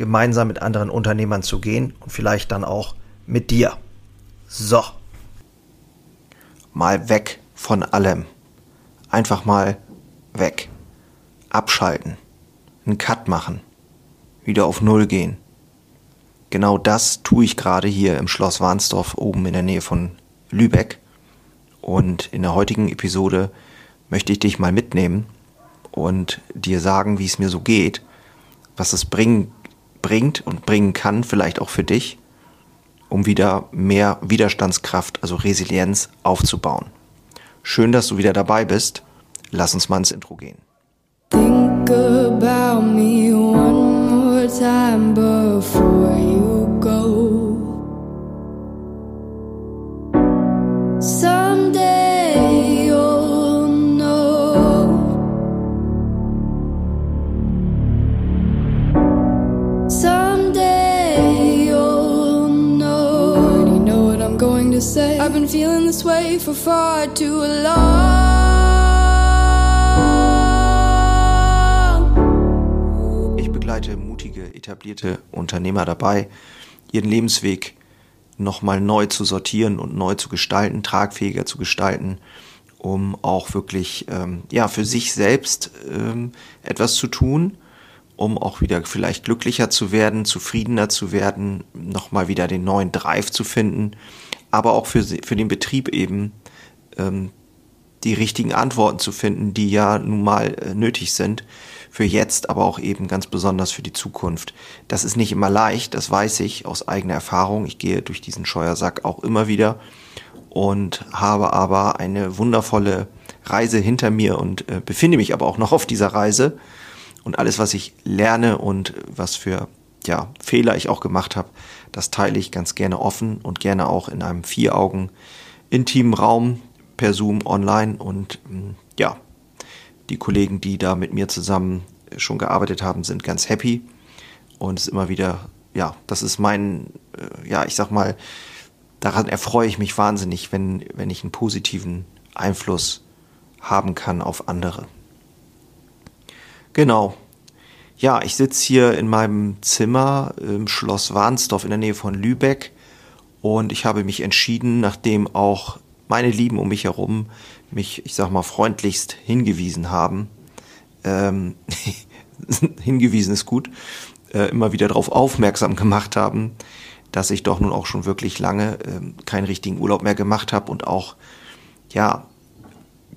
gemeinsam mit anderen Unternehmern zu gehen und vielleicht dann auch mit dir. So. Mal weg von allem. Einfach mal weg. Abschalten. Einen Cut machen. Wieder auf Null gehen. Genau das tue ich gerade hier im Schloss Warnsdorf oben in der Nähe von Lübeck. Und in der heutigen Episode möchte ich dich mal mitnehmen und dir sagen, wie es mir so geht, was es bringen bringt und bringen kann, vielleicht auch für dich, um wieder mehr Widerstandskraft, also Resilienz aufzubauen. Schön, dass du wieder dabei bist. Lass uns mal ins Intro gehen. Think about me one more time feeling this way for far too long. Ich begleite mutige, etablierte Unternehmer dabei, ihren Lebensweg nochmal neu zu sortieren und neu zu gestalten, tragfähiger zu gestalten, um auch wirklich ähm, ja für sich selbst ähm, etwas zu tun, um auch wieder vielleicht glücklicher zu werden, zufriedener zu werden, nochmal wieder den neuen Drive zu finden aber auch für, für den Betrieb eben ähm, die richtigen Antworten zu finden, die ja nun mal äh, nötig sind für jetzt, aber auch eben ganz besonders für die Zukunft. Das ist nicht immer leicht, das weiß ich aus eigener Erfahrung. Ich gehe durch diesen Scheuersack auch immer wieder und habe aber eine wundervolle Reise hinter mir und äh, befinde mich aber auch noch auf dieser Reise. Und alles, was ich lerne und was für ja, Fehler ich auch gemacht habe, das teile ich ganz gerne offen und gerne auch in einem vier Augen intimen Raum per Zoom online und mm, ja, die Kollegen, die da mit mir zusammen schon gearbeitet haben, sind ganz happy und es ist immer wieder, ja, das ist mein, äh, ja, ich sag mal, daran erfreue ich mich wahnsinnig, wenn, wenn ich einen positiven Einfluss haben kann auf andere. Genau, ja, ich sitze hier in meinem Zimmer im Schloss Warnsdorf in der Nähe von Lübeck und ich habe mich entschieden, nachdem auch meine Lieben um mich herum mich, ich sag mal, freundlichst hingewiesen haben, ähm, hingewiesen ist gut, äh, immer wieder darauf aufmerksam gemacht haben, dass ich doch nun auch schon wirklich lange äh, keinen richtigen Urlaub mehr gemacht habe und auch, ja,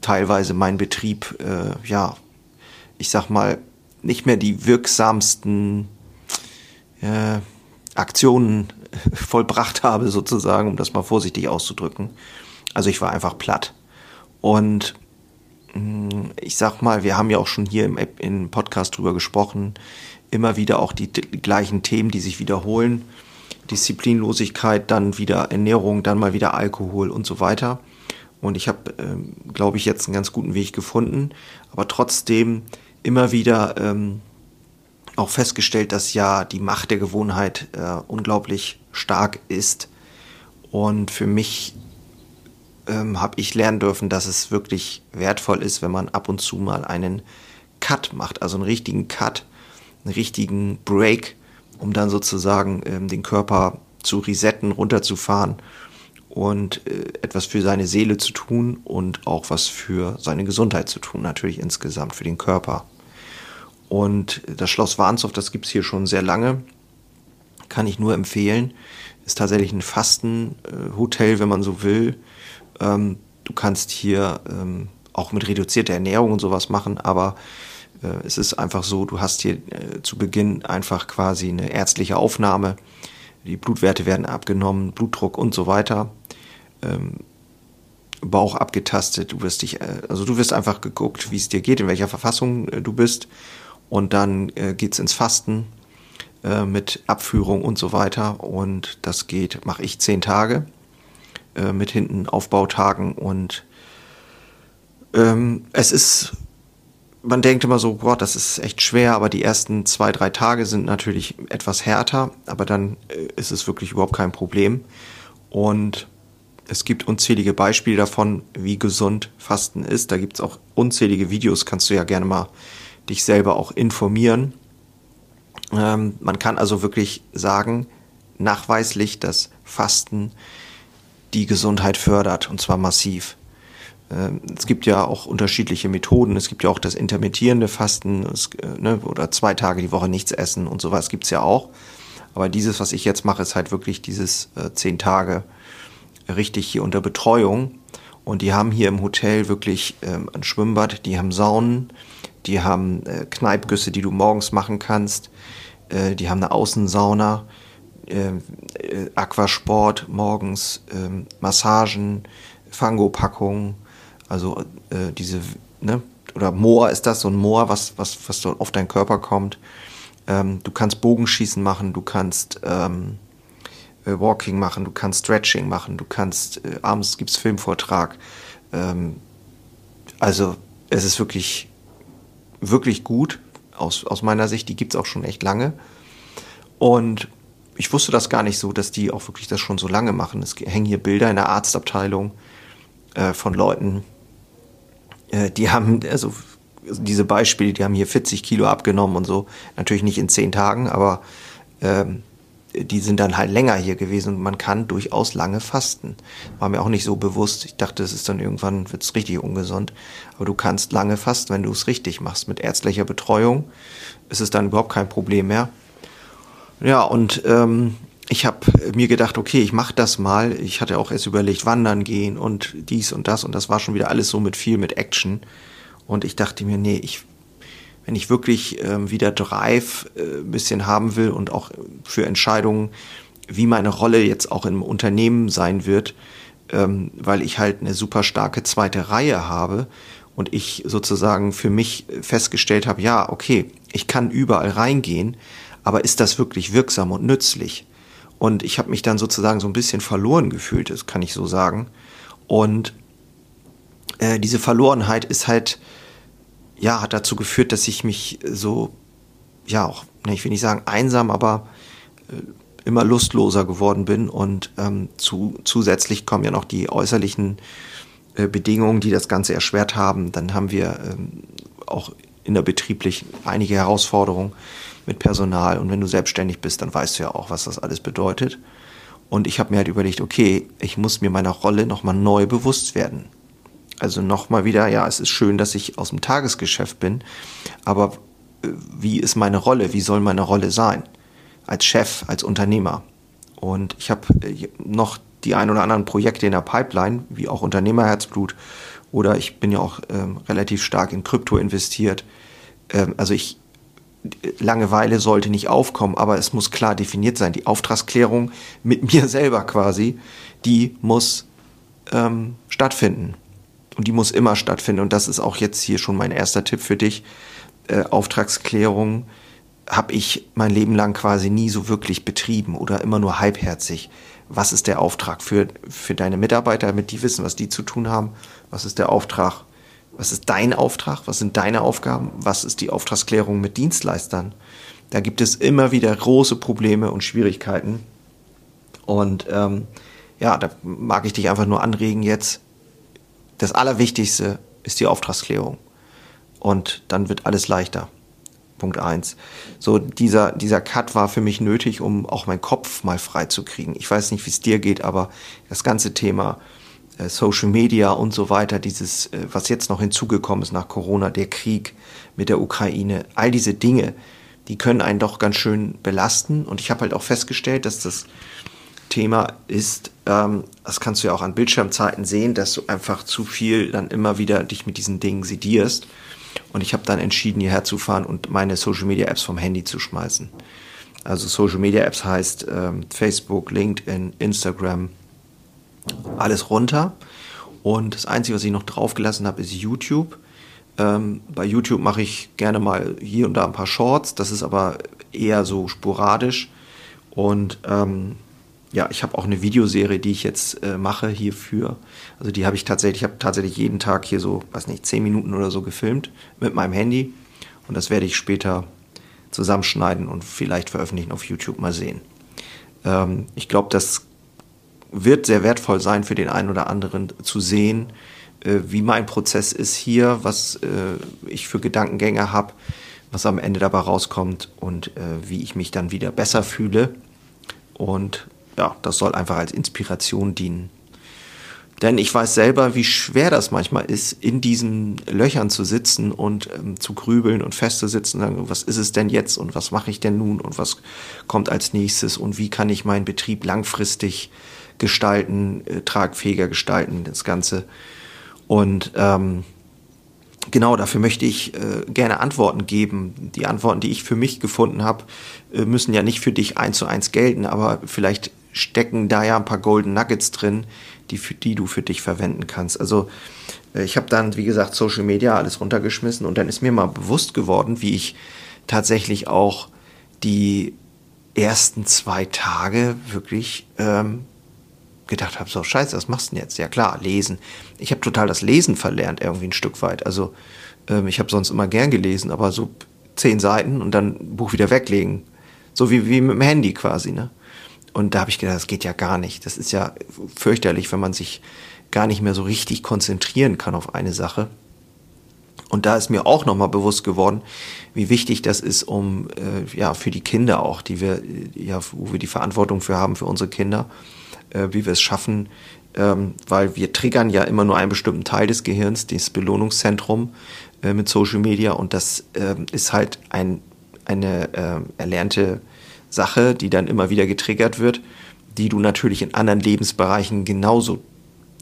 teilweise mein Betrieb, äh, ja, ich sag mal, nicht mehr die wirksamsten äh, Aktionen vollbracht habe, sozusagen, um das mal vorsichtig auszudrücken. Also ich war einfach platt. Und mm, ich sag mal, wir haben ja auch schon hier im, im Podcast drüber gesprochen, immer wieder auch die, die gleichen Themen, die sich wiederholen. Disziplinlosigkeit, dann wieder Ernährung, dann mal wieder Alkohol und so weiter. Und ich habe, ähm, glaube ich, jetzt einen ganz guten Weg gefunden. Aber trotzdem immer wieder ähm, auch festgestellt, dass ja die Macht der Gewohnheit äh, unglaublich stark ist. Und für mich ähm, habe ich lernen dürfen, dass es wirklich wertvoll ist, wenn man ab und zu mal einen Cut macht, also einen richtigen Cut, einen richtigen Break, um dann sozusagen ähm, den Körper zu resetten, runterzufahren und äh, etwas für seine Seele zu tun und auch was für seine Gesundheit zu tun, natürlich insgesamt für den Körper. Und das Schloss Warnsdorf, das gibt es hier schon sehr lange, kann ich nur empfehlen. Ist tatsächlich ein Fastenhotel, wenn man so will. Ähm, du kannst hier ähm, auch mit reduzierter Ernährung und sowas machen, aber äh, es ist einfach so, du hast hier äh, zu Beginn einfach quasi eine ärztliche Aufnahme. Die Blutwerte werden abgenommen, Blutdruck und so weiter. Ähm, Bauch abgetastet, du wirst dich, äh, also du wirst einfach geguckt, wie es dir geht, in welcher Verfassung äh, du bist und dann äh, geht's ins Fasten. äh, mit Abführung und so weiter. Und das geht, mache ich zehn Tage äh, mit hinten Aufbautagen und ähm, es ist, man denkt immer so, boah, das ist echt schwer, aber die ersten zwei, drei Tage sind natürlich etwas härter, aber dann äh, ist es wirklich überhaupt kein Problem. Und es gibt unzählige Beispiele davon, wie gesund Fasten ist. Da gibt es auch unzählige Videos, kannst du ja gerne mal dich selber auch informieren. Ähm, man kann also wirklich sagen, nachweislich, dass Fasten die Gesundheit fördert und zwar massiv. Ähm, es gibt ja auch unterschiedliche Methoden. Es gibt ja auch das intermittierende Fasten es, äh, ne, oder zwei Tage die Woche nichts essen und sowas gibt es ja auch. Aber dieses, was ich jetzt mache, ist halt wirklich dieses äh, zehn Tage richtig hier unter Betreuung. Und die haben hier im Hotel wirklich ähm, ein Schwimmbad, die haben Saunen, die haben äh, Kneipgüsse, die du morgens machen kannst, äh, die haben eine Außensauna, äh, äh Aquasport morgens, ähm, Massagen, Fangopackungen, also äh, diese, ne, oder Moor ist das, so ein Moor, was, was, was so auf deinen Körper kommt. Ähm, du kannst Bogenschießen machen, du kannst ähm, äh, Walking machen, du kannst Stretching machen, du kannst, äh, abends gibt's Filmvortrag. Ähm, also es ist wirklich, wirklich gut aus, aus meiner Sicht. Die gibt's auch schon echt lange. Und ich wusste das gar nicht so, dass die auch wirklich das schon so lange machen. Es hängen hier Bilder in der Arztabteilung äh, von Leuten, äh, die haben, also diese Beispiele, die haben hier 40 Kilo abgenommen und so. Natürlich nicht in zehn Tagen, aber ähm, die sind dann halt länger hier gewesen und man kann durchaus lange fasten. War mir auch nicht so bewusst. Ich dachte, es ist dann irgendwann, wird es richtig ungesund. Aber du kannst lange fasten, wenn du es richtig machst. Mit ärztlicher Betreuung ist es dann überhaupt kein Problem mehr. Ja, und ähm, ich habe mir gedacht, okay, ich mache das mal. Ich hatte auch erst überlegt, wandern gehen und dies und das und das war schon wieder alles so mit viel mit Action. Und ich dachte mir, nee, ich, wenn ich wirklich äh, wieder Drive äh, ein bisschen haben will und auch für Entscheidungen, wie meine Rolle jetzt auch im Unternehmen sein wird, ähm, weil ich halt eine super starke zweite Reihe habe und ich sozusagen für mich festgestellt habe, ja, okay, ich kann überall reingehen, aber ist das wirklich wirksam und nützlich? Und ich habe mich dann sozusagen so ein bisschen verloren gefühlt, das kann ich so sagen. Und äh, diese Verlorenheit ist halt, ja, hat dazu geführt, dass ich mich so, ja, auch, ne, ich will nicht sagen einsam, aber äh, immer lustloser geworden bin. Und ähm, zu, zusätzlich kommen ja noch die äußerlichen äh, Bedingungen, die das Ganze erschwert haben. Dann haben wir ähm, auch innerbetrieblich einige Herausforderungen mit Personal. Und wenn du selbstständig bist, dann weißt du ja auch, was das alles bedeutet. Und ich habe mir halt überlegt, okay, ich muss mir meiner Rolle nochmal neu bewusst werden. Also nochmal wieder, ja, es ist schön, dass ich aus dem Tagesgeschäft bin, aber äh, wie ist meine Rolle? Wie soll meine Rolle sein? Als Chef, als Unternehmer. Und ich habe äh, noch die ein oder anderen Projekte in der Pipeline, wie auch Unternehmerherzblut, oder ich bin ja auch ähm, relativ stark in Krypto investiert. Ähm, also ich, Langeweile sollte nicht aufkommen, aber es muss klar definiert sein. Die Auftragsklärung mit mir selber quasi, die muss ähm, stattfinden. Und die muss immer stattfinden. Und das ist auch jetzt hier schon mein erster Tipp für dich. Äh, Auftragsklärung habe ich mein Leben lang quasi nie so wirklich betrieben oder immer nur halbherzig. Was ist der Auftrag für, für deine Mitarbeiter, damit die wissen, was die zu tun haben? Was ist der Auftrag was ist dein Auftrag? Was sind deine Aufgaben? Was ist die Auftragsklärung mit Dienstleistern? Da gibt es immer wieder große Probleme und Schwierigkeiten. Und ähm, ja, da mag ich dich einfach nur anregen jetzt. Das Allerwichtigste ist die Auftragsklärung. Und dann wird alles leichter. Punkt eins. So, dieser, dieser Cut war für mich nötig, um auch meinen Kopf mal frei zu kriegen. Ich weiß nicht, wie es dir geht, aber das ganze Thema äh, Social Media und so weiter, dieses, äh, was jetzt noch hinzugekommen ist nach Corona, der Krieg mit der Ukraine, all diese Dinge, die können einen doch ganz schön belasten. Und ich habe halt auch festgestellt, dass das Thema ist, ähm, das kannst du ja auch an Bildschirmzeiten sehen, dass du einfach zu viel dann immer wieder dich mit diesen Dingen sedierst. Und ich habe dann entschieden, hierher zu fahren und meine Social Media Apps vom Handy zu schmeißen. Also Social Media Apps heißt ähm, Facebook, LinkedIn, Instagram, alles runter. Und das Einzige, was ich noch draufgelassen habe, ist YouTube. Ähm, bei YouTube mache ich gerne mal hier und da ein paar Shorts, das ist aber eher so sporadisch. Und ähm, ja, ich habe auch eine Videoserie, die ich jetzt äh, mache hierfür. Also die habe ich tatsächlich, ich habe tatsächlich jeden Tag hier so, weiß nicht, zehn Minuten oder so gefilmt mit meinem Handy. Und das werde ich später zusammenschneiden und vielleicht veröffentlichen auf YouTube mal sehen. Ähm, ich glaube, das wird sehr wertvoll sein für den einen oder anderen zu sehen, äh, wie mein Prozess ist hier, was äh, ich für Gedankengänge habe, was am Ende dabei rauskommt und äh, wie ich mich dann wieder besser fühle. Und ja, das soll einfach als Inspiration dienen. Denn ich weiß selber, wie schwer das manchmal ist, in diesen Löchern zu sitzen und ähm, zu grübeln und festzusitzen, sagen, was ist es denn jetzt und was mache ich denn nun und was kommt als nächstes und wie kann ich meinen Betrieb langfristig gestalten, äh, tragfähiger gestalten, das Ganze. Und ähm, genau dafür möchte ich äh, gerne Antworten geben. Die Antworten, die ich für mich gefunden habe, äh, müssen ja nicht für dich eins zu eins gelten, aber vielleicht stecken da ja ein paar Golden Nuggets drin, die, für, die du für dich verwenden kannst. Also äh, ich habe dann, wie gesagt, Social Media alles runtergeschmissen und dann ist mir mal bewusst geworden, wie ich tatsächlich auch die ersten zwei Tage wirklich ähm, gedacht habe, so scheiße, was machst du denn jetzt? Ja klar, lesen. Ich habe total das Lesen verlernt, irgendwie ein Stück weit. Also ähm, ich habe sonst immer gern gelesen, aber so zehn Seiten und dann Buch wieder weglegen. So wie, wie mit dem Handy quasi, ne? Und da habe ich gedacht, das geht ja gar nicht. Das ist ja fürchterlich, wenn man sich gar nicht mehr so richtig konzentrieren kann auf eine Sache. Und da ist mir auch nochmal bewusst geworden, wie wichtig das ist, um äh, ja für die Kinder auch, die wir ja, wo wir die Verantwortung für haben für unsere Kinder, äh, wie wir es schaffen, ähm, weil wir triggern ja immer nur einen bestimmten Teil des Gehirns, das Belohnungszentrum äh, mit Social Media und das äh, ist halt ein, eine äh, erlernte Sache, die dann immer wieder getriggert wird, die du natürlich in anderen Lebensbereichen genauso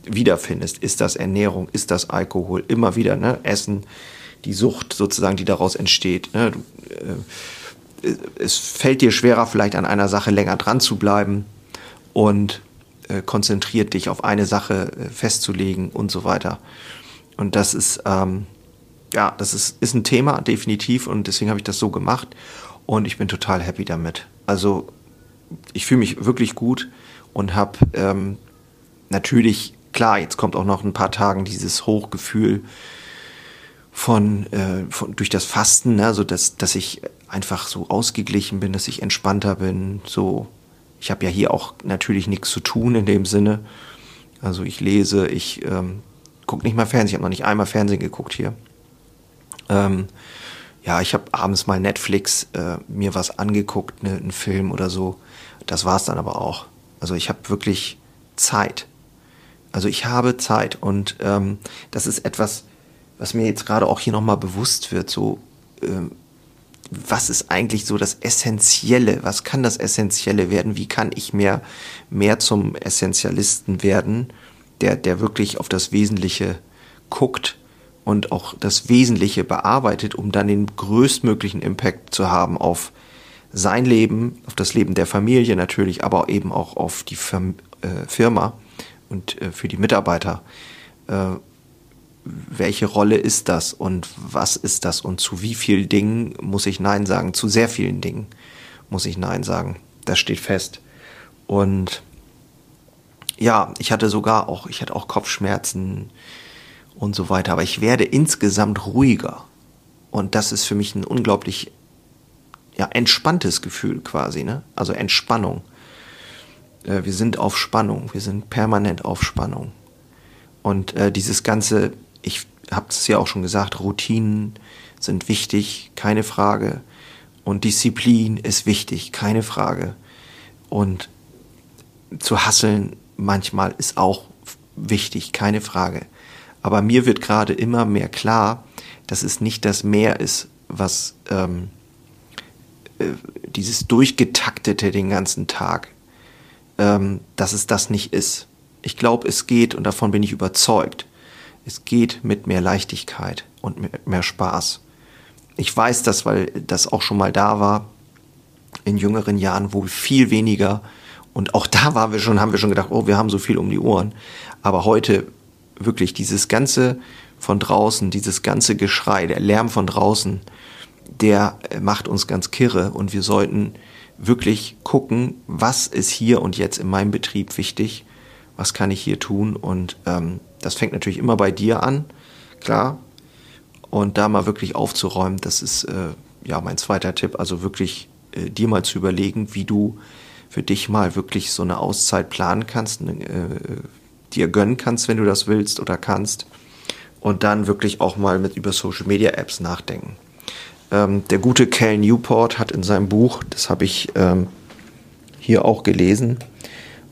wiederfindest. Ist das Ernährung, ist das Alkohol, immer wieder, ne? Essen, die Sucht sozusagen, die daraus entsteht. Ne? Du, äh, es fällt dir schwerer, vielleicht an einer Sache länger dran zu bleiben und äh, konzentriert dich auf eine Sache äh, festzulegen und so weiter. Und das ist, ähm, ja, das ist, ist ein Thema, definitiv, und deswegen habe ich das so gemacht und ich bin total happy damit. Also ich fühle mich wirklich gut und habe ähm, natürlich, klar, jetzt kommt auch noch ein paar Tagen dieses Hochgefühl von, äh, von durch das Fasten, ne, so dass, dass ich einfach so ausgeglichen bin, dass ich entspannter bin. So, ich habe ja hier auch natürlich nichts zu tun in dem Sinne. Also ich lese, ich ähm, gucke nicht mal Fernsehen, ich habe noch nicht einmal Fernsehen geguckt hier. Ähm, ja, ich habe abends mal Netflix äh, mir was angeguckt, ne, einen Film oder so. Das war's dann aber auch. Also ich habe wirklich Zeit. Also ich habe Zeit und ähm, das ist etwas, was mir jetzt gerade auch hier nochmal bewusst wird. So, ähm, was ist eigentlich so das Essentielle? Was kann das Essentielle werden? Wie kann ich mehr, mehr zum Essentialisten werden, der, der wirklich auf das Wesentliche guckt und auch das Wesentliche bearbeitet, um dann den größtmöglichen Impact zu haben auf sein Leben, auf das Leben der Familie natürlich, aber eben auch auf die äh, Firma und äh, für die Mitarbeiter. Äh, welche Rolle ist das und was ist das und zu wie vielen Dingen muss ich Nein sagen? Zu sehr vielen Dingen muss ich Nein sagen. Das steht fest. Und ja, ich hatte sogar auch, ich hatte auch Kopfschmerzen, und so weiter. Aber ich werde insgesamt ruhiger. Und das ist für mich ein unglaublich ja, entspanntes Gefühl quasi, ne? Also Entspannung. Äh, wir sind auf Spannung, wir sind permanent auf Spannung. Und äh, dieses ganze, ich habe es ja auch schon gesagt, Routinen sind wichtig, keine Frage. Und Disziplin ist wichtig, keine Frage. Und zu hasseln manchmal ist auch wichtig, keine Frage. Aber mir wird gerade immer mehr klar, dass es nicht das Meer ist, was ähm, äh, dieses durchgetaktete den ganzen Tag, ähm, dass es das nicht ist. Ich glaube, es geht, und davon bin ich überzeugt, es geht mit mehr Leichtigkeit und mit mehr Spaß. Ich weiß das, weil das auch schon mal da war in jüngeren Jahren, wo viel weniger und auch da waren wir schon, haben wir schon gedacht, oh, wir haben so viel um die Ohren. Aber heute wirklich dieses ganze von draußen, dieses ganze Geschrei, der Lärm von draußen, der äh, macht uns ganz kirre. Und wir sollten wirklich gucken, was ist hier und jetzt in meinem Betrieb wichtig, was kann ich hier tun. Und ähm, das fängt natürlich immer bei dir an, klar, und da mal wirklich aufzuräumen, das ist äh, ja mein zweiter Tipp, also wirklich äh, dir mal zu überlegen, wie du für dich mal wirklich so eine Auszeit planen kannst, äh, dir gönnen kannst, wenn du das willst oder kannst und dann wirklich auch mal mit über Social Media Apps nachdenken. Ähm, der gute Cal Newport hat in seinem Buch, das habe ich ähm, hier auch gelesen,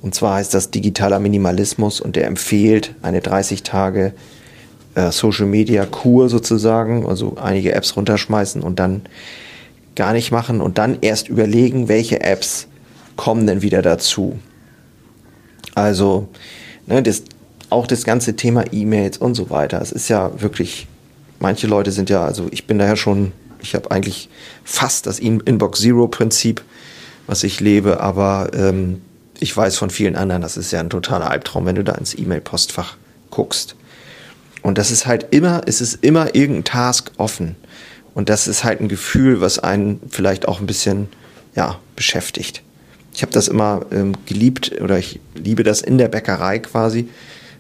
und zwar heißt das digitaler Minimalismus und er empfiehlt eine 30 Tage äh, Social Media Kur sozusagen, also einige Apps runterschmeißen und dann gar nicht machen und dann erst überlegen, welche Apps kommen denn wieder dazu. Also, ne, das, auch das ganze Thema E-Mails und so weiter. Es ist ja wirklich, manche Leute sind ja, also ich bin daher schon, ich habe eigentlich fast das Inbox Zero Prinzip, was ich lebe, aber ähm, ich weiß von vielen anderen, das ist ja ein totaler Albtraum, wenn du da ins E-Mail-Postfach guckst. Und das ist halt immer, es ist immer irgendein Task offen. Und das ist halt ein Gefühl, was einen vielleicht auch ein bisschen, ja, beschäftigt. Ich habe das immer ähm, geliebt oder ich liebe das in der Bäckerei quasi,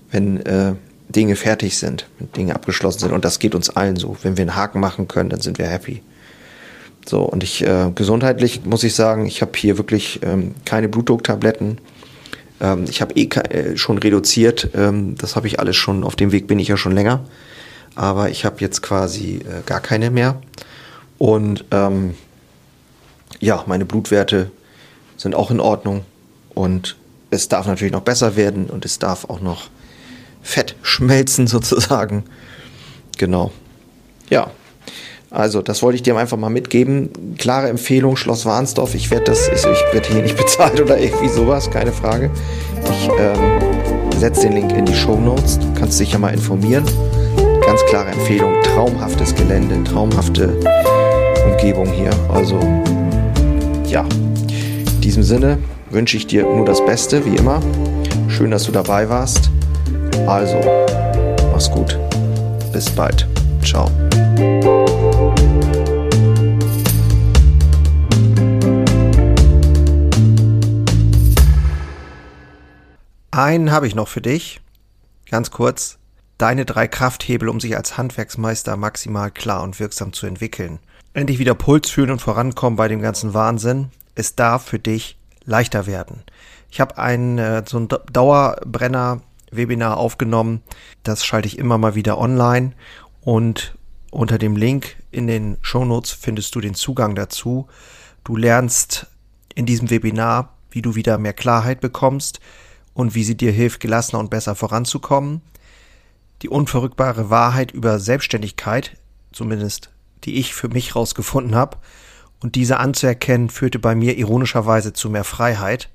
wenn äh, Dinge fertig sind, wenn Dinge abgeschlossen sind. Und das geht uns allen so. Wenn wir einen Haken machen können, dann sind wir happy. So, und ich, äh, gesundheitlich muss ich sagen, ich habe hier wirklich ähm, keine Blutdrucktabletten. Ähm, ich habe eh äh, schon reduziert. Ähm, das habe ich alles schon, auf dem Weg bin ich ja schon länger. Aber ich habe jetzt quasi äh, gar keine mehr. Und ähm, ja, meine Blutwerte sind auch in Ordnung. Und es darf natürlich noch besser werden und es darf auch noch Fett schmelzen sozusagen. Genau. Ja, also, das wollte ich dir einfach mal mitgeben. Klare Empfehlung, Schloss Warnsdorf. Ich werde das, ich, ich werde hier nicht bezahlt oder irgendwie sowas, keine Frage. Ich ähm, setze den Link in die Show Notes. Du kannst dich ja mal informieren. Ganz klare Empfehlung, traumhaftes Gelände, traumhafte Umgebung hier. Also, ja, in diesem Sinne wünsche ich dir nur das Beste, wie immer. Schön, dass du dabei warst. Also, mach's gut. Bis bald. Ciao. Einen habe ich noch für dich. Ganz kurz. Deine drei Krafthebel, um sich als Handwerksmeister maximal klar und wirksam zu entwickeln. Endlich wieder Puls fühlen und vorankommen bei dem ganzen Wahnsinn. Es darf für dich leichter werden. Ich habe ein äh, so ein Dauerbrenner-Webinar aufgenommen. Das schalte ich immer mal wieder online. Und unter dem Link in den Shownotes findest du den Zugang dazu. Du lernst in diesem Webinar, wie du wieder mehr Klarheit bekommst, und wie sie dir hilft, gelassener und besser voranzukommen. Die unverrückbare Wahrheit über Selbstständigkeit, zumindest die ich für mich rausgefunden habe, und diese anzuerkennen, führte bei mir ironischerweise zu mehr Freiheit.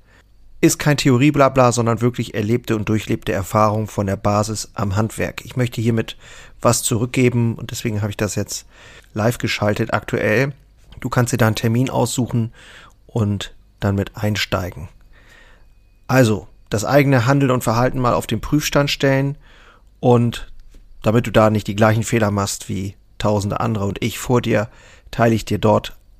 Ist kein Theorieblabla, sondern wirklich erlebte und durchlebte Erfahrung von der Basis am Handwerk. Ich möchte hiermit was zurückgeben und deswegen habe ich das jetzt live geschaltet aktuell. Du kannst dir da einen Termin aussuchen und dann mit einsteigen. Also, das eigene Handeln und Verhalten mal auf den Prüfstand stellen und damit du da nicht die gleichen Fehler machst wie tausende andere und ich vor dir, teile ich dir dort